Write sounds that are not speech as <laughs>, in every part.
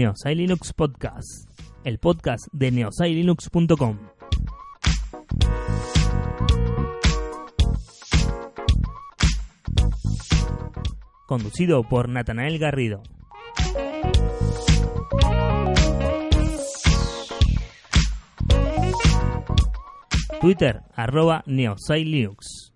Neosai Linux Podcast, el podcast de neosailinux.com. Conducido por Natanael Garrido. Twitter, arroba neosailinux.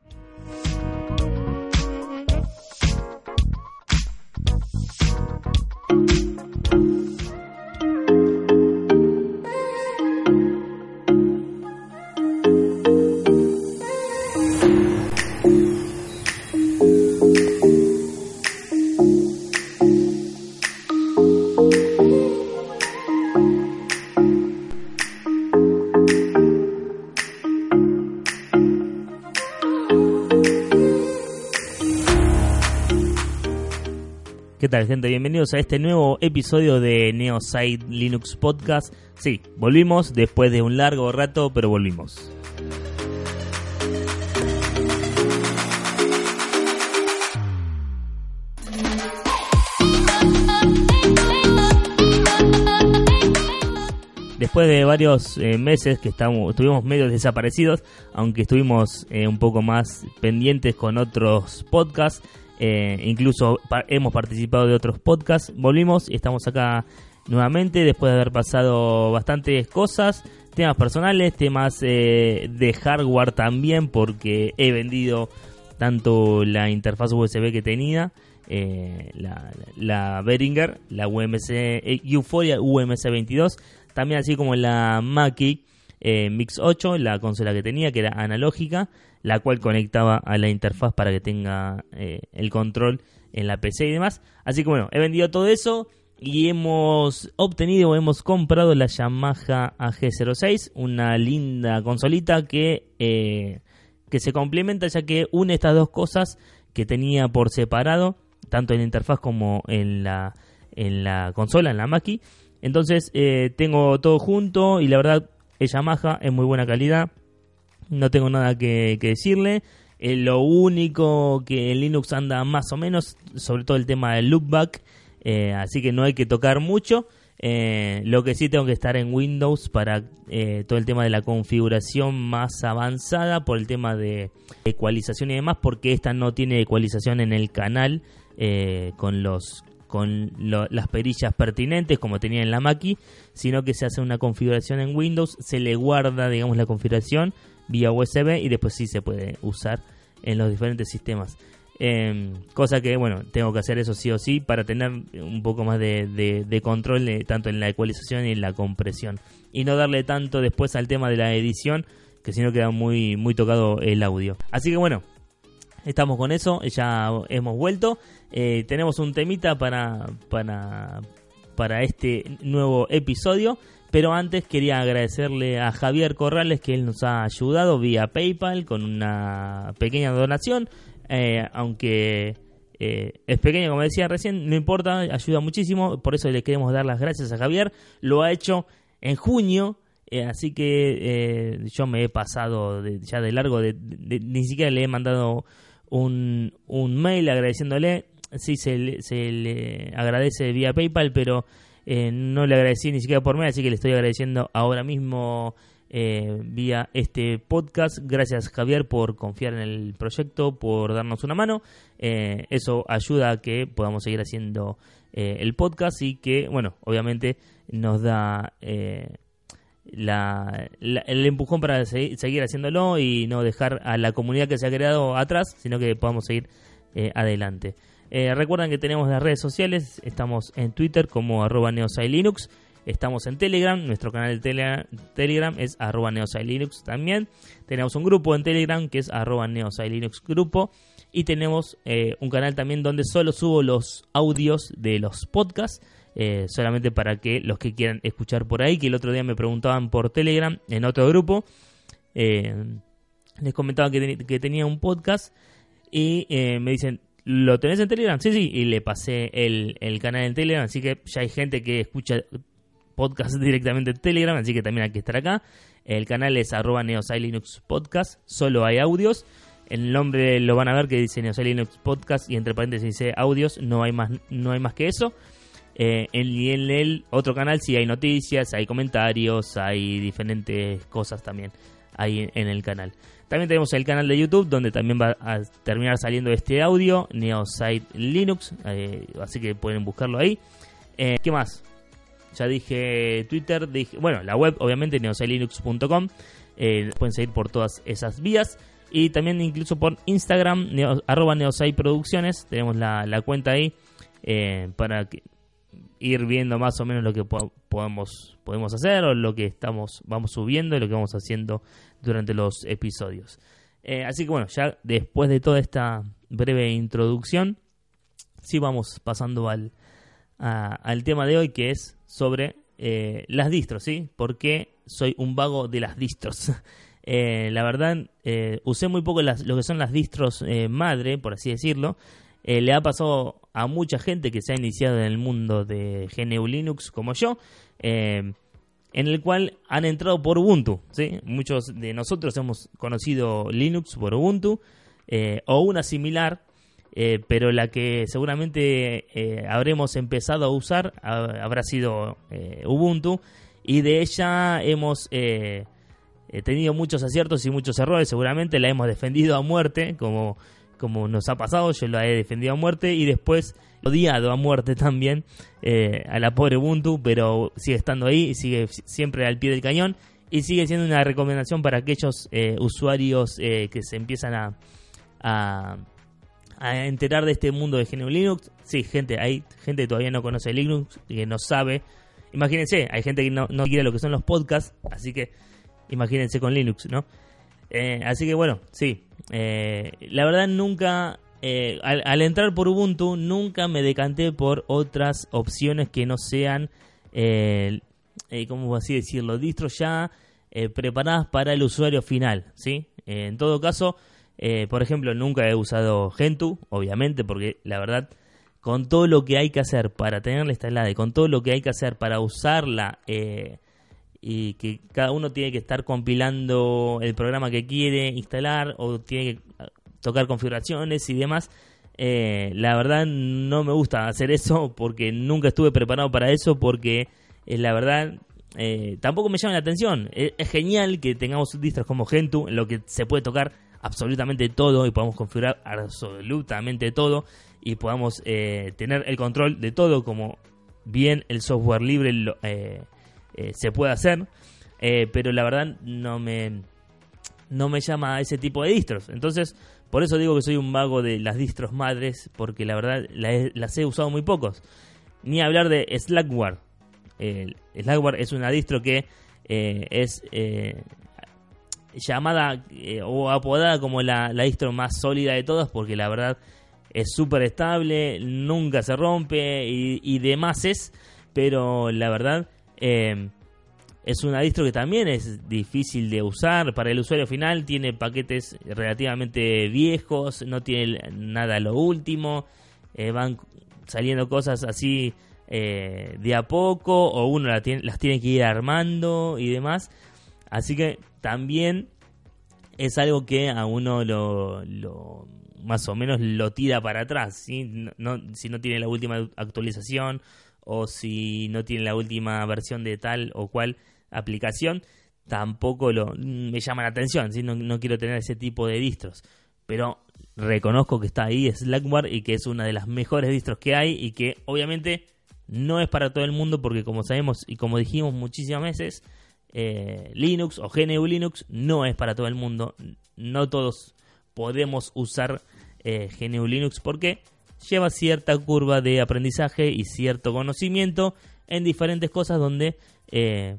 ¿Qué tal gente? Bienvenidos a este nuevo episodio de Neoside Linux Podcast. Sí, volvimos después de un largo rato, pero volvimos. Después de varios eh, meses que estamos, estuvimos medio desaparecidos, aunque estuvimos eh, un poco más pendientes con otros podcasts, eh, incluso hemos participado de otros podcasts. Volvimos y estamos acá nuevamente después de haber pasado bastantes cosas, temas personales, temas eh, de hardware también, porque he vendido tanto la interfaz USB que tenía, eh, la, la Behringer, la UMC, Euphoria UMC 22, también así como la Mackie eh, Mix 8, la consola que tenía, que era analógica, la cual conectaba a la interfaz para que tenga eh, el control en la PC y demás. Así que bueno, he vendido todo eso y hemos obtenido o hemos comprado la Yamaha AG06, una linda consolita que, eh, que se complementa ya que une estas dos cosas que tenía por separado, tanto en la interfaz como en la, en la consola, en la Mackie. Entonces tengo todo junto y la verdad es Yamaha, es muy buena calidad, no tengo nada que, decirle. Eh, lo único que en Linux anda más o menos, sobre todo el tema del loopback, eh, así que no hay que tocar mucho. Eh, lo que sí tengo que estar en Windows para eh, todo el tema de la configuración más avanzada, por el tema de ecualización y demás, porque esta no tiene ecualización en el canal con los con las perillas pertinentes como tenía en la Mackie, sino que se hace una configuración en Windows, se le guarda, digamos, la configuración vía USB y después sí se puede usar en los diferentes sistemas. Eh, cosa que, bueno, tengo que hacer eso sí o sí para tener un poco más de, control eh, tanto en la ecualización y en la compresión. Y no darle tanto después al tema de la edición, que si no queda muy tocado el audio. Así que bueno, estamos con eso, ya hemos vuelto. Eh, tenemos un temita para, para, para este nuevo episodio. Pero antes quería agradecerle a Javier Corrales que él nos ha ayudado vía PayPal con una pequeña donación. eh, aunque eh, es pequeña, como decía recién, no importa, ayuda muchísimo. Por eso le queremos dar las gracias a Javier. Lo ha hecho en junio. eh, así que yo me he pasado de- ya de largo, de- ni siquiera le he mandado un, un mail agradeciéndole. Sí, se le, se le agradece vía PayPal, pero eh, no le agradecí ni siquiera por mail, así que le estoy agradeciendo ahora mismo eh, vía este podcast. Gracias Javier por confiar en el proyecto, por darnos una mano. Eh, eso ayuda a que podamos seguir haciendo eh, el podcast y que, bueno, obviamente nos da... eh, la, la- el empujón para se- seguir haciéndolo y no dejar a la comunidad que se ha creado atrás, sino que podamos seguir eh, adelante. Eh, recuerden que tenemos las redes sociales, estamos en Twitter como arroba neosailinux, estamos en Telegram, nuestro canal de tele- Telegram es arroba neosailinux también, tenemos un grupo en Telegram que es arroba neosailinux grupo y tenemos eh, un canal también donde solo subo los audios de los podcasts, eh, solamente para que los que quieran escuchar por ahí, que el otro día me preguntaban por Telegram en otro grupo, les comentaba que, tenía un podcast y me dicen, ¿lo tenés en Telegram? Sí, sí, y le pasé el, el canal en Telegram, así que ya hay gente que escucha podcast <laughs> directamente en Telegram, así que también hay que estar acá. El canal es arroba neosailinux podcast, solo hay audios. el nombre lo van a ver que dice Neosai Linux Podcast y entre paréntesis dice audios, no hay más, no hay más que eso. Eh, y en el otro canal sí hay noticias, hay comentarios, hay diferentes cosas también ahí en el canal. También tenemos el canal de YouTube donde también va a terminar saliendo este audio, Neosite Linux, eh, así que pueden buscarlo ahí. Eh, ¿Qué más? Ya dije Twitter, dije, bueno, la web obviamente neositelinux.com, pueden seguir por todas esas vías. Y también incluso por Instagram, neo, arroba Producciones, tenemos la, cuenta ahí para que, ir viendo más o menos lo que podemos, podemos hacer o lo que estamos vamos subiendo y lo que vamos haciendo durante los episodios. Eh, así que bueno, ya después de toda esta breve introducción, sí vamos pasando al, al tema de hoy que es sobre eh, las distros, ¿sí? Porque soy un vago de las distros. <laughs> Eh, la verdad, usé muy poco las, lo que son las distros madre, por así decirlo. Le ha pasado a mucha gente que se ha iniciado en el mundo de GNU Linux como yo, eh, en el cual han entrado por Ubuntu. ¿sí? Muchos de nosotros hemos conocido Linux por Ubuntu eh, o una similar, eh, pero la que seguramente habremos empezado a usar habrá sido Ubuntu y de ella hemos tenido muchos aciertos y muchos errores, seguramente la hemos defendido a muerte como como nos ha pasado, yo lo he defendido a muerte y después odiado a muerte <laughs> también eh, a la pobre Ubuntu, pero sigue estando ahí, sigue siempre al pie del cañón y sigue siendo una recomendación para aquellos eh, usuarios eh, que se empiezan a, a, enterar de este mundo de GNU Linux. Sí, gente, hay gente que todavía no conoce Linux y que no sabe. Imagínense, hay gente que no, no quiere lo que son los podcasts, así que imagínense con Linux, ¿no? así que bueno, sí, eh, la verdad nunca, eh, al, entrar por Ubuntu, nunca me decanté por otras opciones que no sean, eh, eh ¿cómo así decirlo? Distros ya preparadas para el usuario final, ¿sí? en todo caso, por ejemplo, nunca he usado Gentoo, obviamente, porque la verdad con todo lo que hay que hacer para tenerla instalada y con todo lo que hay que hacer para usarla eh, y que cada uno tiene que estar compilando el programa que quiere instalar o tiene que ah, tocar configuraciones y demás. Eh, la verdad no me gusta hacer eso porque nunca estuve preparado para eso porque eh, la verdad eh, tampoco me llama la atención. Es, genial que tengamos distros como Gentoo en lo que se puede tocar absolutamente todo y podamos configurar absolutamente todo y podamos tener el control de todo como bien el software libre lo, eh, se puede hacer, eh, pero la verdad no me, no me llama a ese tipo de distros. Entonces, por eso digo que soy un vago de las distros madres, porque la verdad las he usado muy pocos. Ni hablar de Slackware. Slackware es una distro que eh, es llamada o apodada como la, la, distro más sólida de todas, porque la verdad es súper estable, nunca se rompe y, y demás es, pero la verdad eh, es una distro que también es difícil de usar para el usuario final. Tiene paquetes relativamente viejos, no tiene nada lo último. Eh, van saliendo cosas así eh, de a poco o uno las tiene, que ir armando y demás. Así que también es algo que a uno lo, más o menos lo tira para atrás. si no tiene la última actualización o si no tiene la última versión de tal o cual aplicación, tampoco lo, me llama la atención, ¿sí? no, no quiero tener ese tipo de distros. Pero reconozco que está ahí Slackware y que es una de las mejores distros que hay y que obviamente no es para todo el mundo porque como sabemos y como dijimos muchísimas veces, eh, Linux o GNU Linux no es para todo el mundo. No todos podemos usar eh, GNU Linux porque lleva cierta curva de aprendizaje y cierto conocimiento en diferentes cosas donde eh,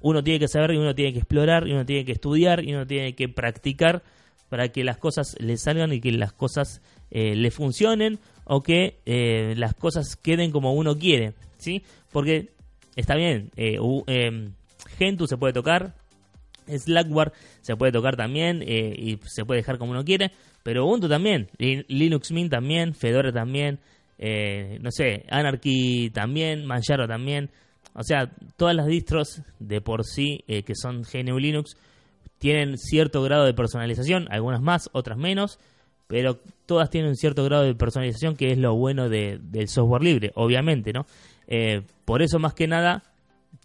uno tiene que saber y uno tiene que explorar y uno tiene que estudiar y uno tiene que practicar para que las cosas le salgan y que las cosas eh, le funcionen o que eh, las cosas queden como uno quiere, ¿sí? Porque está bien, Gentoo se puede tocar, Slackware se puede tocar también y se puede dejar como uno quiere, pero Ubuntu también, Linux Mint también, Fedora también, eh, no sé, Anarchy también, Manjaro también. O sea, todas las distros de por sí eh, que son GNU Linux tienen cierto grado de personalización, algunas más, otras menos, pero todas tienen un cierto grado de personalización que es lo bueno de, del software libre, obviamente, ¿no? Eh, por eso más que nada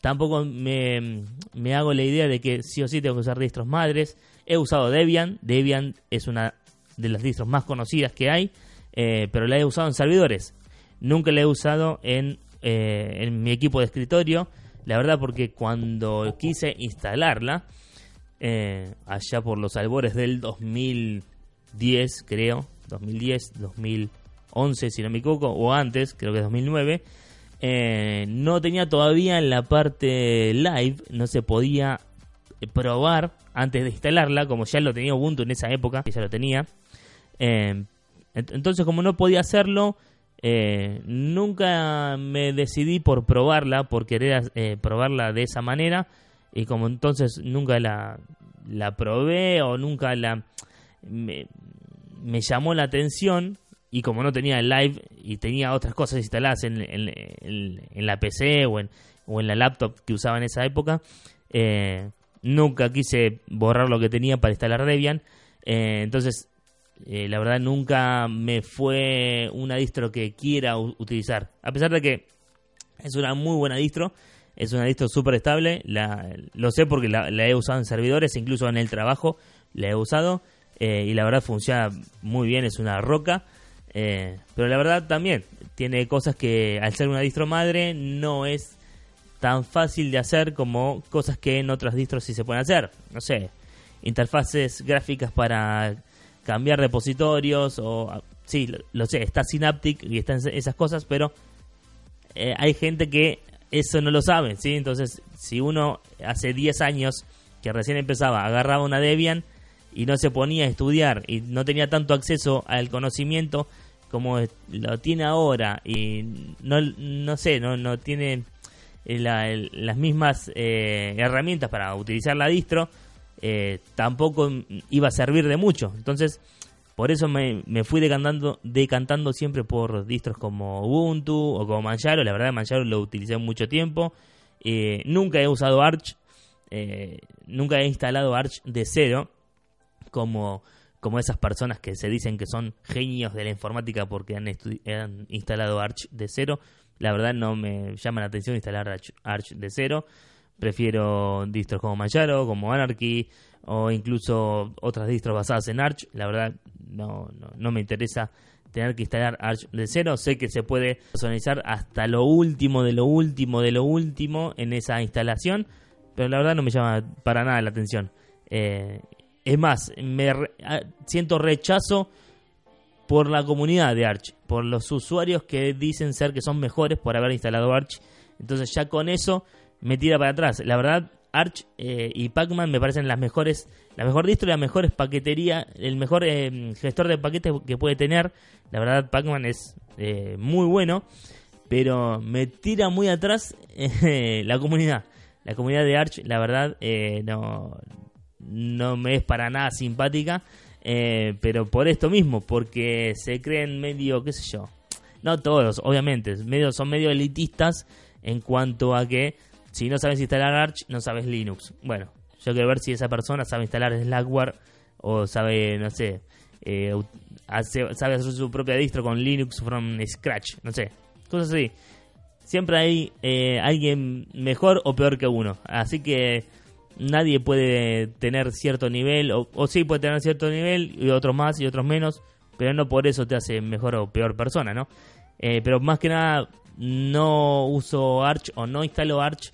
tampoco me, me, hago la idea de que sí o sí tengo que usar distros madres. He usado Debian, Debian es una de las distros más conocidas que hay, eh, pero la he usado en servidores. Nunca la he usado en, eh, en mi equipo de escritorio, la verdad porque cuando quise instalarla, eh, allá por los albores del 2010, creo, 2010, 2011, si no me equivoco, o antes, creo que 2009, eh, no tenía todavía la parte live, no se podía probar antes de instalarla, como ya lo tenía Ubuntu en esa época, que ya lo tenía. Eh, entonces, como no podía hacerlo, eh, nunca me decidí por probarla, por querer probarla de esa manera, y como entonces nunca la, la probé o nunca la me llamó la atención, y como no tenía el live y tenía otras cosas instaladas en, en, la PC o en, o en la laptop que usaba en esa época, eh, nunca quise borrar lo que tenía para instalar Debian. Eh, entonces, eh, la verdad, nunca me fue una distro que quiera utilizar. A pesar de que es una muy buena distro, es una distro súper estable. Lo sé porque la, la, he usado en servidores, incluso en el trabajo la he usado. y la verdad funciona muy bien, es una roca. Eh, pero la verdad también tiene cosas que al ser una distro madre no es tan fácil de hacer como cosas que en otras distros sí se pueden hacer. No sé, interfaces gráficas para cambiar repositorios o... Ah, sí, lo, sé, está Synaptic y están esas cosas, pero eh, hay gente que eso no lo sabe, ¿sí? Entonces, si uno hace 10 años que recién empezaba, agarraba una Debian y no se ponía a estudiar y no tenía tanto acceso al conocimiento como lo tiene ahora y no, no sé, no, no tiene eh, las mismas eh, herramientas para utilizar la distro, eh, tampoco iba a servir de mucho. Entonces, por eso me, me, fui decantando, decantando siempre por distros como Ubuntu o como Manjaro. La verdad, Manjaro lo utilicé mucho tiempo. nunca he usado Arch, nunca he instalado Arch de cero como, como esas personas que se dicen que son genios de la informática porque han, instalado Arch de cero. La verdad no me llama la atención instalar Arch, de cero. Prefiero distros como Manjaro, como Anarchy o incluso otras distros basadas en Arch. La verdad no, no, no me interesa tener que instalar Arch de cero. Sé que se puede personalizar hasta lo último de lo último de lo último en esa instalación, pero la verdad no me llama para nada la atención. Eh, es más, me siento rechazo por la comunidad de Arch, por los usuarios que dicen ser que son mejores por haber instalado Arch. Entonces ya con eso me tira para atrás. La verdad, Arch eh, y Pacman me parecen las mejores, la mejor distro la mejor paquetería, el mejor eh, gestor de paquetes que puede tener. La verdad, Pacman es eh, muy bueno, pero me tira muy atrás <laughs> la comunidad. La comunidad de Arch, la verdad, no, no me es para nada simpática, eh, pero por esto mismo, porque se creen medio, qué sé yo, no todos, obviamente, medio, son medio elitistas en cuanto a que si no sabes instalar Arch, no sabes Linux. Bueno, yo quiero ver si esa persona sabe instalar Slackware o sabe, no sé, eh, sabe hacer su propia distro con Linux from scratch, no sé, cosas así. Siempre hay eh, alguien mejor o peor que uno. Así que nadie puede tener cierto nivel, o, sí puede tener cierto nivel, y otros más y otros menos, pero no por eso te hace mejor o peor persona, ¿no? Eh, pero más que nada, no uso Arch o no instalo Arch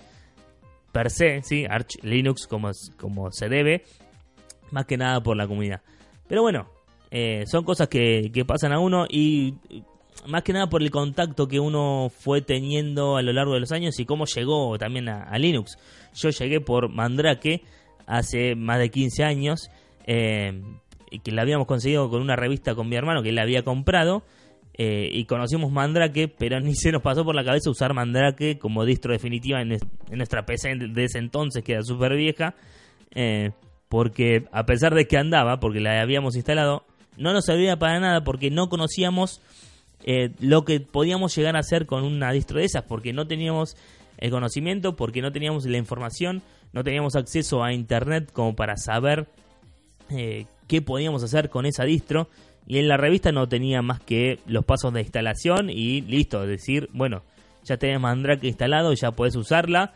per se, ¿sí? Arch Linux como, como se debe, más que nada por la comunidad. Pero bueno, eh, son cosas que, que pasan a uno y más que nada por el contacto que uno fue teniendo a lo largo de los años y cómo llegó también a, Linux. Yo llegué por Mandrake hace más de 15 años, eh, que la habíamos conseguido con una revista con mi hermano que él había comprado. Eh, y conocimos Mandrake, pero ni <laughs> se nos pasó por la cabeza usar Mandrake como distro definitiva en, nuestra PC de ese entonces, que era súper vieja, eh, porque a pesar de que andaba, porque la habíamos instalado, no nos servía para nada porque no conocíamos eh, lo que podíamos llegar a hacer con una distro de esas, porque no teníamos el conocimiento, porque no teníamos la información, no teníamos acceso a internet como para saber eh, qué podíamos hacer con esa distro. Y en la revista no tenía más que los pasos de instalación y listo, decir, bueno, ya tenés Mandrake instalado, ya puedes usarla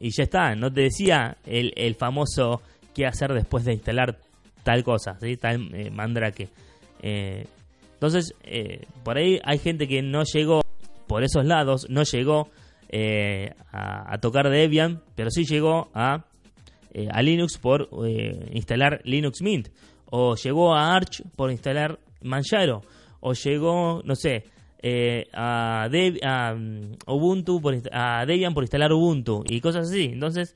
y ya está. No te decía el, el famoso qué hacer después de instalar tal cosa, tal eh, Mandrake. Entonces, eh, por ahí hay gente que no llegó por esos lados, no llegó eh, a, tocar Debian, pero sí llegó a, eh, a Linux por eh, instalar Linux Mint, o llegó a Arch por instalar Manjaro, o llegó, no sé, eh, a, a um, Ubuntu, por, a Debian por instalar Ubuntu, y cosas así. Entonces,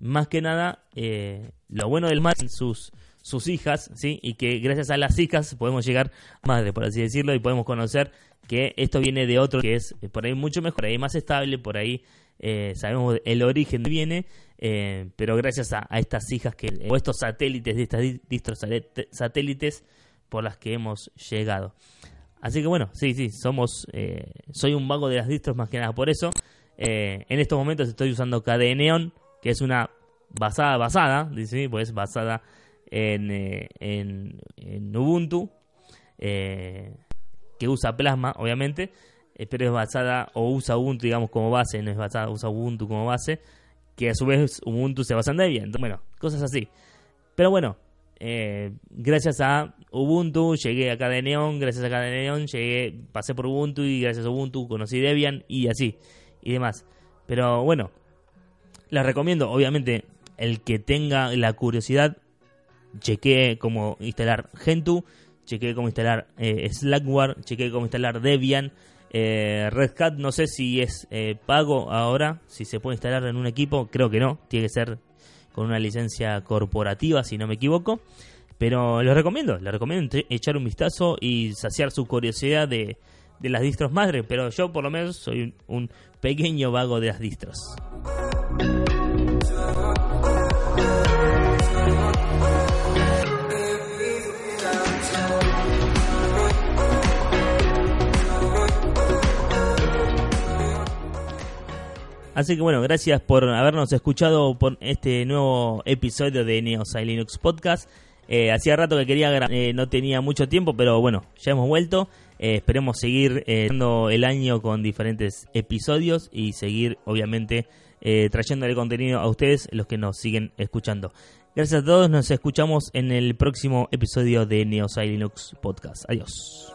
más que nada, eh, lo bueno del Mac sus sus hijas, ¿sí? Y que gracias a las hijas podemos llegar madre, por así decirlo, y podemos conocer que esto viene de otro que es eh, por ahí mucho mejor, ahí más estable, por ahí eh, sabemos el origen de viene, eh, pero gracias a, a, estas hijas que, o estos satélites de estas distros satélites por las que hemos llegado. Así que bueno, sí, sí, somos, soy un vago de las distros más que nada por eso. En estos momentos estoy usando KDE Neon, que es una basada, basada, dice, pues basada en, eh, en, en Ubuntu, eh, que usa Plasma, obviamente, eh, pero es basada o usa Ubuntu, digamos, como base, no es basada, usa Ubuntu como base, que a su vez Ubuntu se basa en Debian. Bueno, cosas así. Pero bueno, gracias a Ubuntu llegué acá de Neon, gracias a acá Neon llegué, pasé por Ubuntu y gracias a Ubuntu conocí Debian y así y demás. Pero bueno, les recomiendo, obviamente, el que tenga la curiosidad, chequee cómo instalar Gentoo, chequee cómo instalar eh, Slackware, chequee cómo instalar Debian. Eh, Red Hat no sé si es eh, pago ahora, si se puede instalar en un equipo, creo que no, tiene que ser con una licencia corporativa si no me equivoco. Pero les recomiendo, les recomiendo echar un vistazo y saciar su curiosidad de, de las distros madre, pero yo por lo menos soy un, un pequeño vago de las distros. Así que bueno, gracias por habernos escuchado por este nuevo episodio de Neosai Linux Podcast. Eh, hacía rato que quería eh, no tenía mucho tiempo, pero bueno, ya hemos vuelto. Eh, esperemos seguir eh, el año con diferentes episodios y seguir, obviamente, trayéndole contenido a ustedes, los que nos siguen escuchando. Gracias a todos, nos escuchamos en el próximo episodio de Neosai Linux Podcast. Adiós.